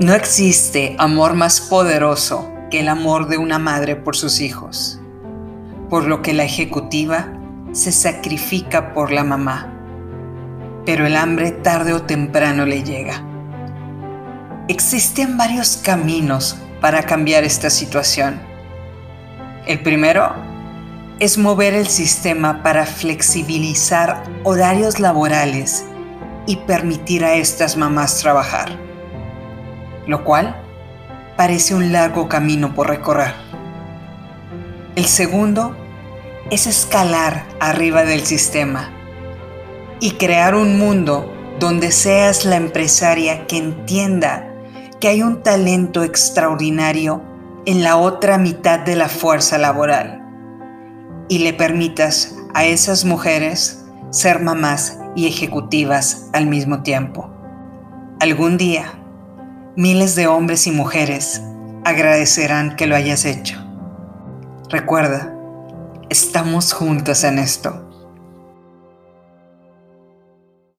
No existe amor más poderoso que el amor de una madre por sus hijos, por lo que la ejecutiva se sacrifica por la mamá, pero el hambre tarde o temprano le llega. Existen varios caminos para cambiar esta situación. El primero es mover el sistema para flexibilizar horarios laborales y permitir a estas mamás trabajar, lo cual parece un largo camino por recorrer. El segundo es escalar arriba del sistema y crear un mundo donde seas la empresaria que entienda que hay un talento extraordinario en la otra mitad de la fuerza laboral y le permitas a esas mujeres ser mamás y ejecutivas al mismo tiempo. Algún día, miles de hombres y mujeres agradecerán que lo hayas hecho. Recuerda, estamos juntos en esto.